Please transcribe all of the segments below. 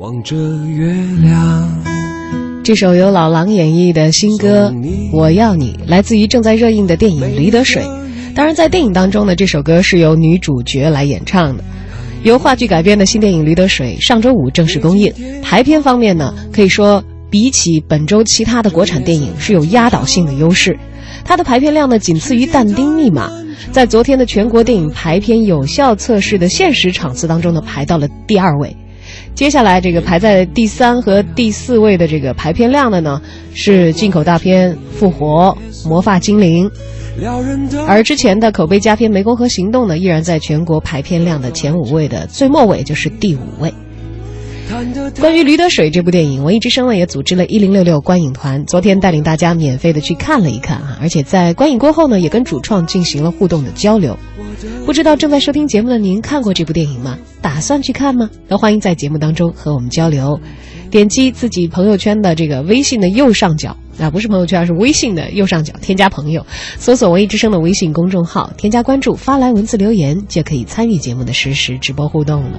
望着月亮。这首由老狼演绎的新歌《我要你》来自于正在热映的电影《驴得水》。当然，在电影当中呢，这首歌是由女主角来演唱的。由话剧改编的新电影《驴得水》上周五正式公映。排片方面呢，可以说比起本周其他的国产电影是有压倒性的优势。它的排片量呢，仅次于《但丁密码》。在昨天的全国电影排片有效测试的现实场次当中呢，排到了第二位。接下来，这个排在第三和第四位的这个排片量的呢，是进口大片《复活》《魔发精灵》，而之前的口碑佳片《湄公河行动》呢，依然在全国排片量的前五位的最末尾就是第五位。关于《驴得水》这部电影，文艺之声呢也组织了一零六六观影团，昨天带领大家免费的去看了一看啊，而且在观影过后呢，也跟主创进行了互动的交流。不知道正在收听节目的您看过这部电影吗？打算去看吗？都欢迎在节目当中和我们交流。点击自己朋友圈的这个微信的右上角啊，不是朋友圈，是微信的右上角添加朋友，搜索“文艺之声”的微信公众号，添加关注，发来文字留言就可以参与节目的实时直播互动了。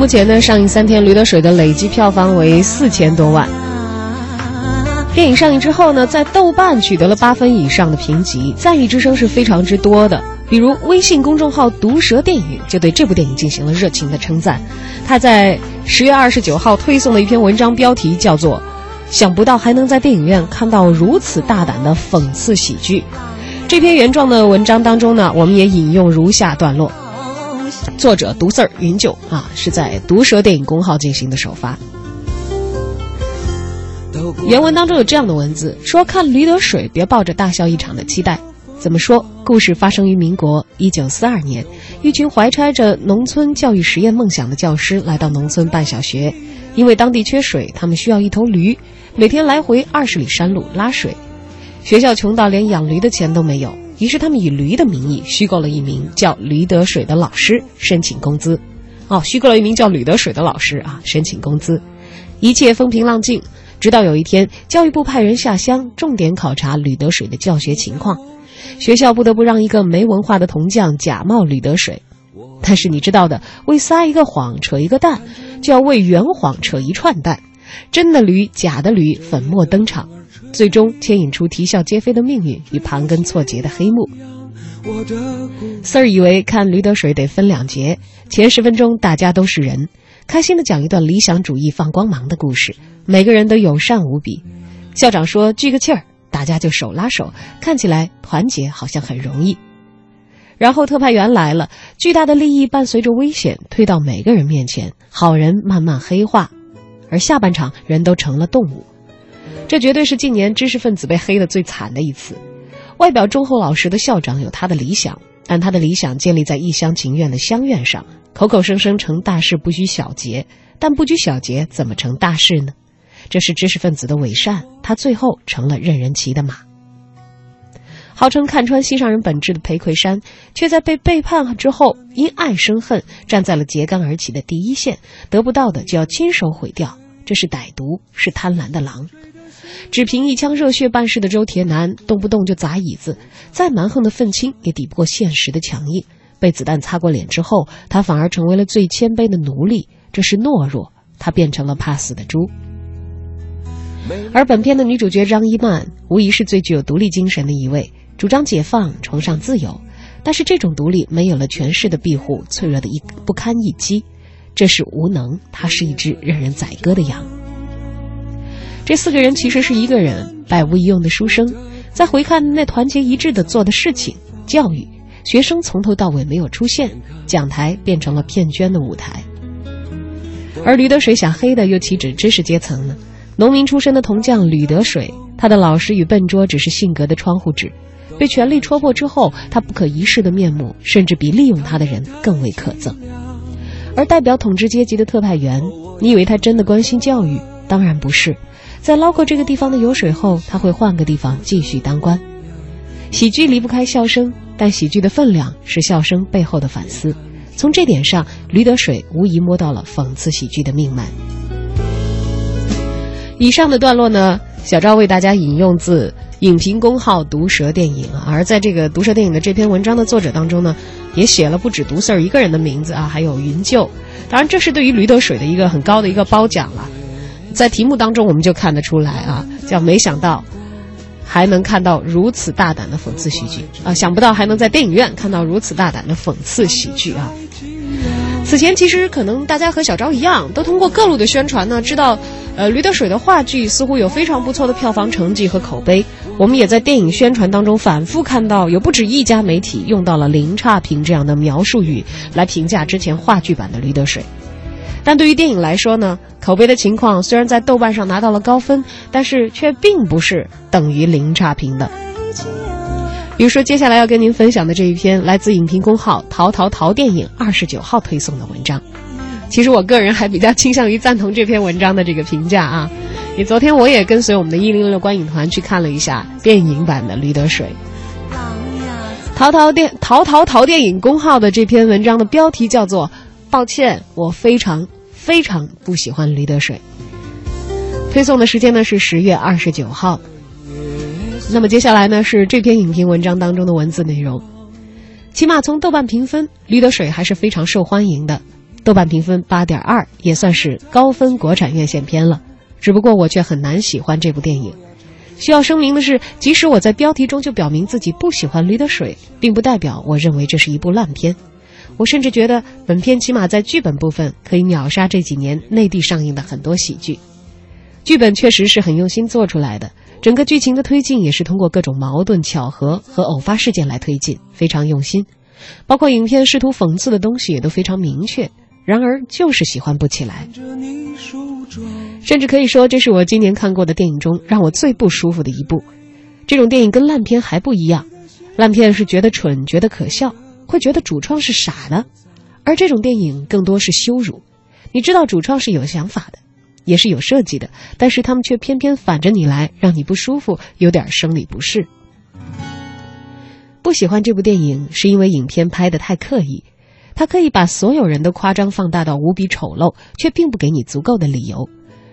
目前呢，上映三天，《驴得水》的累计票房为四千多万。电影上映之后呢，在豆瓣取得了八分以上的评级，赞誉之声是非常之多的。比如微信公众号“毒舌电影”就对这部电影进行了热情的称赞。他在十月二十九号推送的一篇文章，标题叫做“想不到还能在电影院看到如此大胆的讽刺喜剧”。这篇原创的文章当中呢，我们也引用如下段落。作者毒字儿云九啊，是在毒舌电影公号进行的首发。原文当中有这样的文字：说看《驴得水》，别抱着大笑一场的期待。怎么说？故事发生于民国一九四二年，一群怀揣着农村教育实验梦想的教师来到农村办小学，因为当地缺水，他们需要一头驴，每天来回二十里山路拉水。学校穷到连养驴的钱都没有。于是他们以驴的名义虚构了一名叫驴得水的老师申请工资，哦，虚构了一名叫吕得水的老师啊申请工资，一切风平浪静，直到有一天教育部派人下乡重点考察吕得水的教学情况，学校不得不让一个没文化的铜匠假冒吕得水，但是你知道的，为撒一个谎扯一个蛋，就要为圆谎扯一串蛋，真的驴假的驴粉墨登场。最终牵引出啼笑皆非的命运与盘根错节的黑幕。四儿以为看《驴得水》得分两节，前十分钟大家都是人，开心的讲一段理想主义放光芒的故事，每个人都友善无比。校长说聚个气儿，大家就手拉手，看起来团结好像很容易。然后特派员来了，巨大的利益伴随着危险推到每个人面前，好人慢慢黑化，而下半场人都成了动物。这绝对是近年知识分子被黑的最惨的一次。外表忠厚老实的校长有他的理想，但他的理想建立在一厢情愿的乡愿上，口口声声成大事不拘小节，但不拘小节怎么成大事呢？这是知识分子的伪善，他最后成了任人骑的马。号称看穿心上人本质的裴魁山，却在被背叛之后因爱生恨，站在了揭竿而起的第一线，得不到的就要亲手毁掉，这是歹毒，是贪婪的狼。只凭一腔热血办事的周铁男，动不动就砸椅子，再蛮横的愤青也抵不过现实的强硬。被子弹擦过脸之后，他反而成为了最谦卑的奴隶，这是懦弱。他变成了怕死的猪。而本片的女主角张一曼，无疑是最具有独立精神的一位，主张解放，崇尚自由。但是这种独立没有了权势的庇护，脆弱的一不堪一击。这是无能，她是一只任人宰割的羊。这四个人其实是一个人，百无一用的书生。再回看那团结一致的做的事情，教育学生从头到尾没有出现，讲台变成了骗捐的舞台。而吕得水想黑的又岂止知识阶层呢？农民出身的铜匠吕得水，他的老实与笨拙只是性格的窗户纸。被权力戳破之后，他不可一世的面目，甚至比利用他的人更为可憎。而代表统治阶级的特派员，你以为他真的关心教育？当然不是。在捞过这个地方的油水后，他会换个地方继续当官。喜剧离不开笑声，但喜剧的分量是笑声背后的反思。从这点上，驴得水无疑摸到了讽刺喜剧的命脉。以上的段落呢，小赵为大家引用自影评公号“毒舌电影”，而在这个“毒舌电影”的这篇文章的作者当中呢，也写了不止毒 Sir 一个人的名字啊，还有云舅。当然，这是对于驴得水的一个很高的一个褒奖了。在题目当中，我们就看得出来啊，叫没想到还能看到如此大胆的讽刺喜剧啊，想不到还能在电影院看到如此大胆的讽刺喜剧啊。此前其实可能大家和小昭一样，都通过各路的宣传呢，知道，呃，驴得水的话剧似乎有非常不错的票房成绩和口碑。我们也在电影宣传当中反复看到，有不止一家媒体用到了“零差评”这样的描述语来评价之前话剧版的驴得水。但对于电影来说呢，口碑的情况虽然在豆瓣上拿到了高分，但是却并不是等于零差评的。比如说，接下来要跟您分享的这一篇来自影评公号“淘淘淘电影”二十九号推送的文章，其实我个人还比较倾向于赞同这篇文章的这个评价啊。你昨天我也跟随我们的一零六观影团去看了一下电影版的《驴得水》。淘淘电淘淘淘电影公号的这篇文章的标题叫做“抱歉，我非常非常不喜欢驴得水”。推送的时间呢是十月二十九号。那么接下来呢是这篇影评文章当中的文字内容，起码从豆瓣评分，《驴得水》还是非常受欢迎的，豆瓣评分八点二，也算是高分国产院线片了。只不过我却很难喜欢这部电影。需要声明的是，即使我在标题中就表明自己不喜欢《驴得水》，并不代表我认为这是一部烂片。我甚至觉得本片起码在剧本部分可以秒杀这几年内地上映的很多喜剧。剧本确实是很用心做出来的。整个剧情的推进也是通过各种矛盾、巧合和偶发事件来推进，非常用心。包括影片试图讽刺的东西也都非常明确，然而就是喜欢不起来。甚至可以说，这是我今年看过的电影中让我最不舒服的一部。这种电影跟烂片还不一样，烂片是觉得蠢、觉得可笑，会觉得主创是傻的；而这种电影更多是羞辱。你知道主创是有想法的。也是有设计的，但是他们却偏偏反着你来，让你不舒服，有点生理不适。不喜欢这部电影，是因为影片拍的太刻意，他可以把所有人的夸张放大到无比丑陋，却并不给你足够的理由，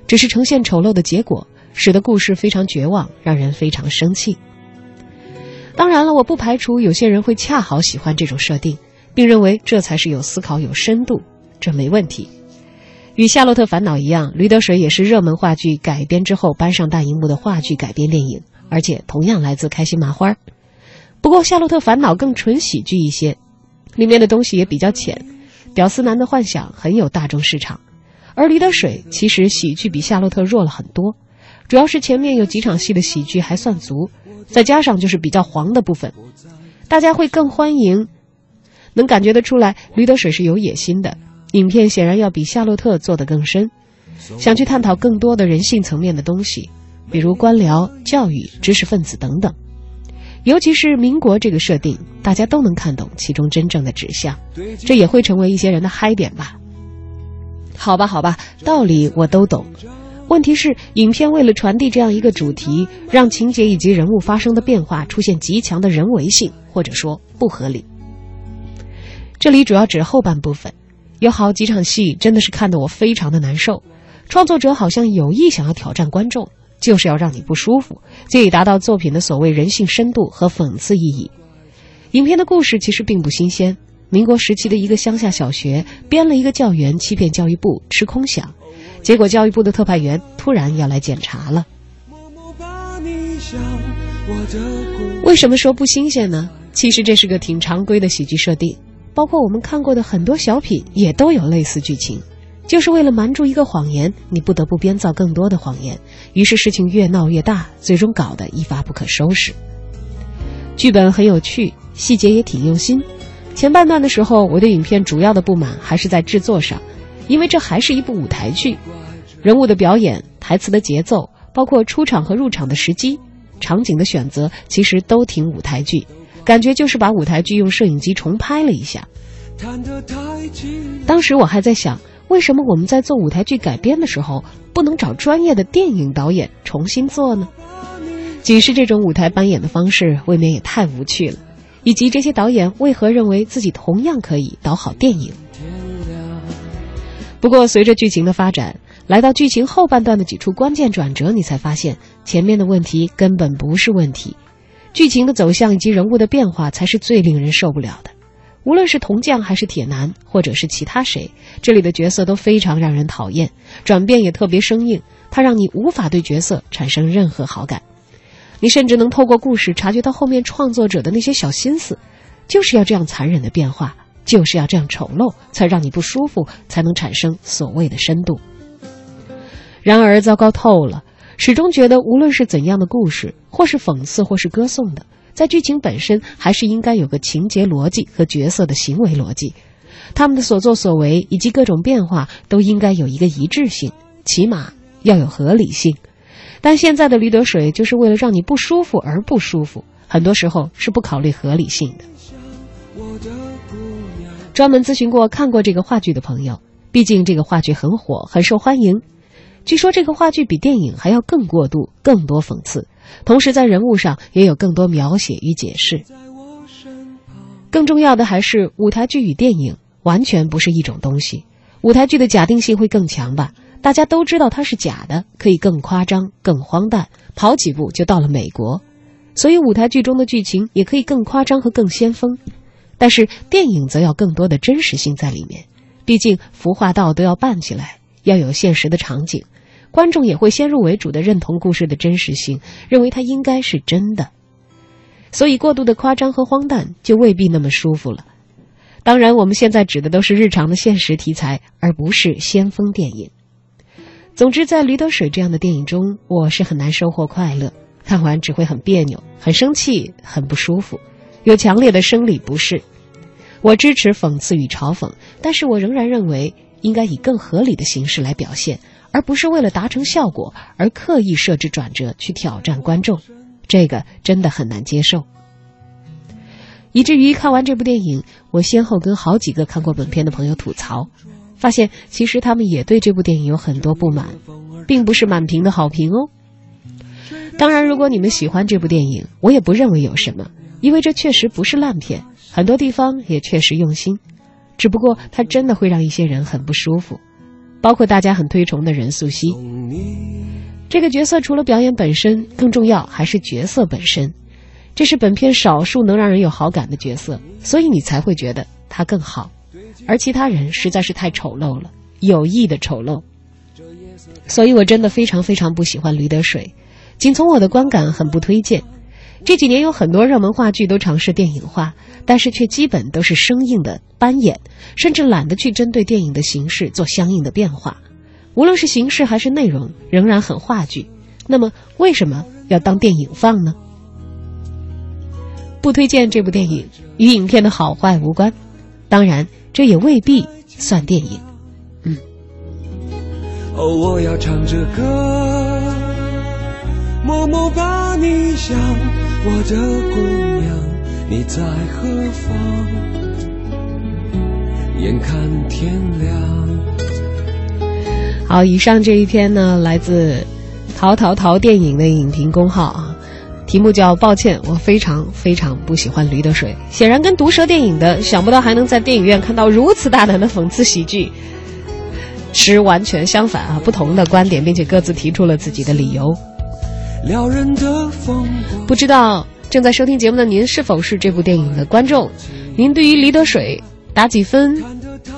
只是呈现丑陋的结果，使得故事非常绝望，让人非常生气。当然了，我不排除有些人会恰好喜欢这种设定，并认为这才是有思考、有深度，这没问题。与《夏洛特烦恼》一样，《驴得水》也是热门话剧改编之后搬上大荧幕的话剧改编电影，而且同样来自开心麻花。不过，《夏洛特烦恼》更纯喜剧一些，里面的东西也比较浅，屌丝男的幻想很有大众市场。而《驴得水》其实喜剧比《夏洛特》弱了很多，主要是前面有几场戏的喜剧还算足，再加上就是比较黄的部分，大家会更欢迎。能感觉得出来，《驴得水》是有野心的。影片显然要比《夏洛特》做得更深，想去探讨更多的人性层面的东西，比如官僚、教育、知识分子等等。尤其是民国这个设定，大家都能看懂其中真正的指向，这也会成为一些人的嗨点吧。好吧，好吧，道理我都懂。问题是，影片为了传递这样一个主题，让情节以及人物发生的变化出现极强的人为性，或者说不合理。这里主要指后半部分。有好几场戏真的是看得我非常的难受，创作者好像有意想要挑战观众，就是要让你不舒服，借以达到作品的所谓人性深度和讽刺意义。影片的故事其实并不新鲜，民国时期的一个乡下小学编了一个教员欺骗教育部吃空饷，结果教育部的特派员突然要来检查了。为什么说不新鲜呢？其实这是个挺常规的喜剧设定。包括我们看过的很多小品也都有类似剧情，就是为了瞒住一个谎言，你不得不编造更多的谎言，于是事情越闹越大，最终搞得一发不可收拾。剧本很有趣，细节也挺用心。前半段的时候，我对影片主要的不满还是在制作上，因为这还是一部舞台剧，人物的表演、台词的节奏，包括出场和入场的时机，场景的选择其实都挺舞台剧，感觉就是把舞台剧用摄影机重拍了一下。当时我还在想，为什么我们在做舞台剧改编的时候，不能找专业的电影导演重新做呢？仅是这种舞台扮演的方式，未免也太无趣了。以及这些导演为何认为自己同样可以导好电影？不过，随着剧情的发展，来到剧情后半段的几处关键转折，你才发现前面的问题根本不是问题，剧情的走向以及人物的变化才是最令人受不了的。无论是铜匠还是铁男，或者是其他谁，这里的角色都非常让人讨厌，转变也特别生硬，它让你无法对角色产生任何好感。你甚至能透过故事察觉到后面创作者的那些小心思，就是要这样残忍的变化，就是要这样丑陋，才让你不舒服，才能产生所谓的深度。然而糟糕透了，始终觉得无论是怎样的故事，或是讽刺，或是歌颂的。在剧情本身，还是应该有个情节逻辑和角色的行为逻辑，他们的所作所为以及各种变化都应该有一个一致性，起码要有合理性。但现在的驴得水就是为了让你不舒服而不舒服，很多时候是不考虑合理性的。专门咨询过看过这个话剧的朋友，毕竟这个话剧很火，很受欢迎。据说这个话剧比电影还要更过度，更多讽刺。同时，在人物上也有更多描写与解释。更重要的还是，舞台剧与电影完全不是一种东西。舞台剧的假定性会更强吧？大家都知道它是假的，可以更夸张、更荒诞，跑几步就到了美国。所以，舞台剧中的剧情也可以更夸张和更先锋。但是，电影则要更多的真实性在里面。毕竟，服化道都要办起来，要有现实的场景。观众也会先入为主的认同故事的真实性，认为它应该是真的，所以过度的夸张和荒诞就未必那么舒服了。当然，我们现在指的都是日常的现实题材，而不是先锋电影。总之，在《驴得水》这样的电影中，我是很难收获快乐，看完只会很别扭、很生气、很不舒服，有强烈的生理不适。我支持讽刺与嘲讽，但是我仍然认为应该以更合理的形式来表现。而不是为了达成效果而刻意设置转折去挑战观众，这个真的很难接受。以至于看完这部电影，我先后跟好几个看过本片的朋友吐槽，发现其实他们也对这部电影有很多不满，并不是满屏的好评哦。当然，如果你们喜欢这部电影，我也不认为有什么，因为这确实不是烂片，很多地方也确实用心，只不过它真的会让一些人很不舒服。包括大家很推崇的任素汐，这个角色除了表演本身，更重要还是角色本身。这是本片少数能让人有好感的角色，所以你才会觉得他更好。而其他人实在是太丑陋了，有意的丑陋。所以我真的非常非常不喜欢《驴得水》，仅从我的观感很不推荐。这几年有很多热门话剧都尝试电影化，但是却基本都是生硬的搬演，甚至懒得去针对电影的形式做相应的变化。无论是形式还是内容，仍然很话剧。那么为什么要当电影放呢？不推荐这部电影，与影片的好坏无关。当然，这也未必算电影。嗯。哦，我要唱着歌，默默把你想。我的姑娘，你在何方？眼看天亮。好，以上这一篇呢，来自淘淘淘电影的影评公号啊，题目叫“抱歉，我非常非常不喜欢《驴得水》”。显然跟毒舌电影的想不到还能在电影院看到如此大胆的讽刺喜剧，持完全相反啊，不同的观点，并且各自提出了自己的理由。撩人的风不知道正在收听节目的您是否是这部电影的观众？您对于《离得水》打几分？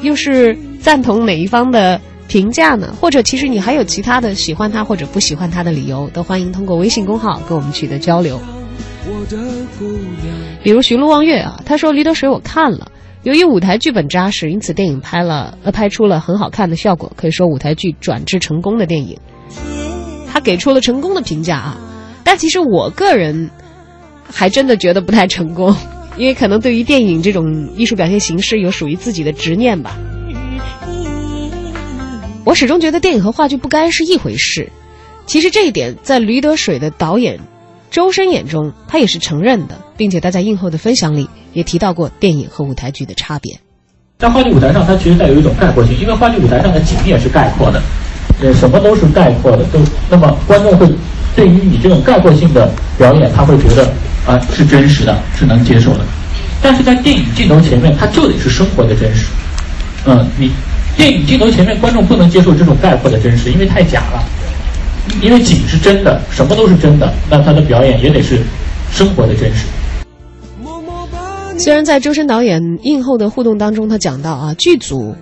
又是赞同哪一方的评价呢？或者其实你还有其他的喜欢他或者不喜欢他的理由？都欢迎通过微信公号跟我们取得交流。比如寻路望月啊，他说《离得水》我看了，由于舞台剧本扎实，因此电影拍了呃拍出了很好看的效果，可以说舞台剧转制成功的电影。给出了成功的评价啊，但其实我个人还真的觉得不太成功，因为可能对于电影这种艺术表现形式有属于自己的执念吧。我始终觉得电影和话剧不该是一回事。其实这一点在《驴得水》的导演周深眼中，他也是承认的，并且他在映后的分享里也提到过电影和舞台剧的差别。在话剧舞台上，它其实带有一种概括性，因为话剧舞台上的景也是概括的，呃，什么都是概括的，都那么观众会对于你这种概括性的表演，他会觉得啊是真实的，是能接受的。但是在电影镜头前面，它就得是生活的真实。嗯，你电影镜头前面，观众不能接受这种概括的真实，因为太假了。因为景是真的，什么都是真的，那他的表演也得是生活的真实。虽然在周深导演映后的互动当中，他讲到啊，剧组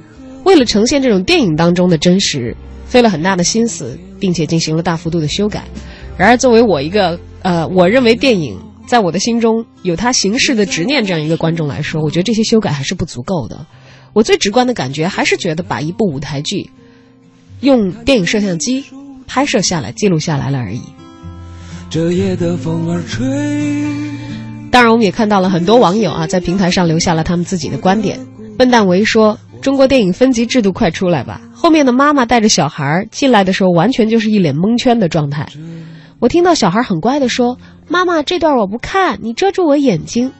为了呈现这种电影当中的真实，费了很大的心思，并且进行了大幅度的修改。然而，作为我一个呃，我认为电影在我的心中有它形式的执念这样一个观众来说，我觉得这些修改还是不足够的。我最直观的感觉还是觉得把一部舞台剧用电影摄像机拍摄下来、记录下来了而已。这夜的风儿吹。当然，我们也看到了很多网友啊，在平台上留下了他们自己的观点。笨蛋维说：“中国电影分级制度快出来吧！后面的妈妈带着小孩进来的时候，完全就是一脸蒙圈的状态。我听到小孩很乖的说：‘妈妈，这段我不看，你遮住我眼睛。’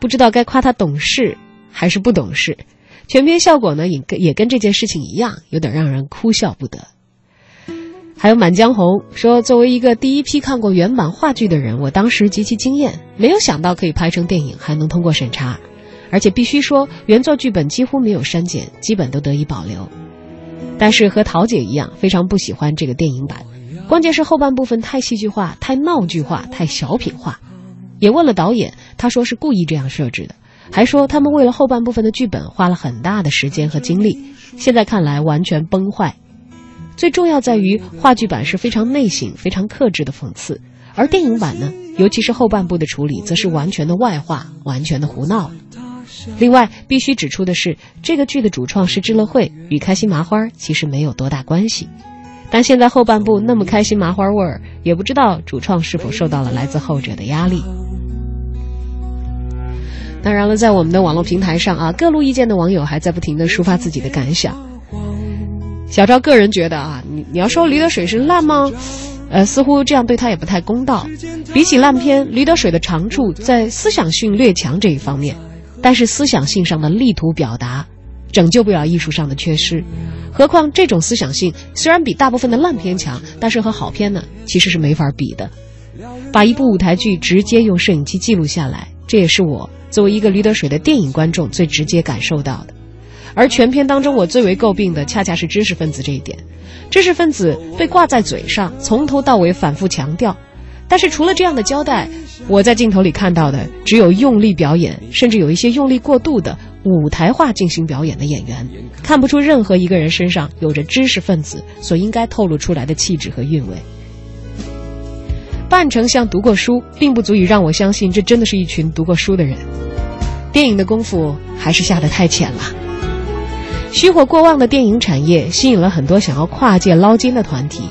不知道该夸他懂事还是不懂事。全片效果呢，也跟也跟这件事情一样，有点让人哭笑不得。”还有《满江红》说，作为一个第一批看过原版话剧的人，我当时极其惊艳，没有想到可以拍成电影，还能通过审查，而且必须说原作剧本几乎没有删减，基本都得以保留。但是和桃姐一样，非常不喜欢这个电影版，关键是后半部分太戏剧化、太闹剧化、太小品化。也问了导演，他说是故意这样设置的，还说他们为了后半部分的剧本花了很大的时间和精力，现在看来完全崩坏。最重要在于话剧版是非常内省、非常克制的讽刺，而电影版呢，尤其是后半部的处理，则是完全的外化、完全的胡闹。另外，必须指出的是，这个剧的主创是知乐会，与开心麻花其实没有多大关系。但现在后半部那么开心麻花味儿，也不知道主创是否受到了来自后者的压力。当然了，在我们的网络平台上啊，各路意见的网友还在不停的抒发自己的感想。小赵个人觉得啊，你你要说《驴得水》是烂吗？呃，似乎这样对他也不太公道。比起烂片，《驴得水》的长处在思想性略强这一方面，但是思想性上的力图表达，拯救不了艺术上的缺失。何况这种思想性虽然比大部分的烂片强，但是和好片呢其实是没法比的。把一部舞台剧直接用摄影机记录下来，这也是我作为一个《驴得水》的电影观众最直接感受到的。而全片当中，我最为诟病的恰恰是知识分子这一点。知识分子被挂在嘴上，从头到尾反复强调。但是除了这样的交代，我在镜头里看到的只有用力表演，甚至有一些用力过度的舞台化进行表演的演员，看不出任何一个人身上有着知识分子所应该透露出来的气质和韵味。扮成像读过书，并不足以让我相信这真的是一群读过书的人。电影的功夫还是下得太浅了。虚火过旺的电影产业吸引了很多想要跨界捞金的团体，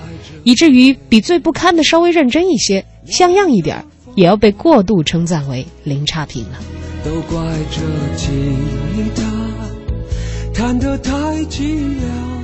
以至于比最不堪的稍微认真一些、像样一点也要被过度称赞为零差评了。都怪这吉他弹得太凄凉。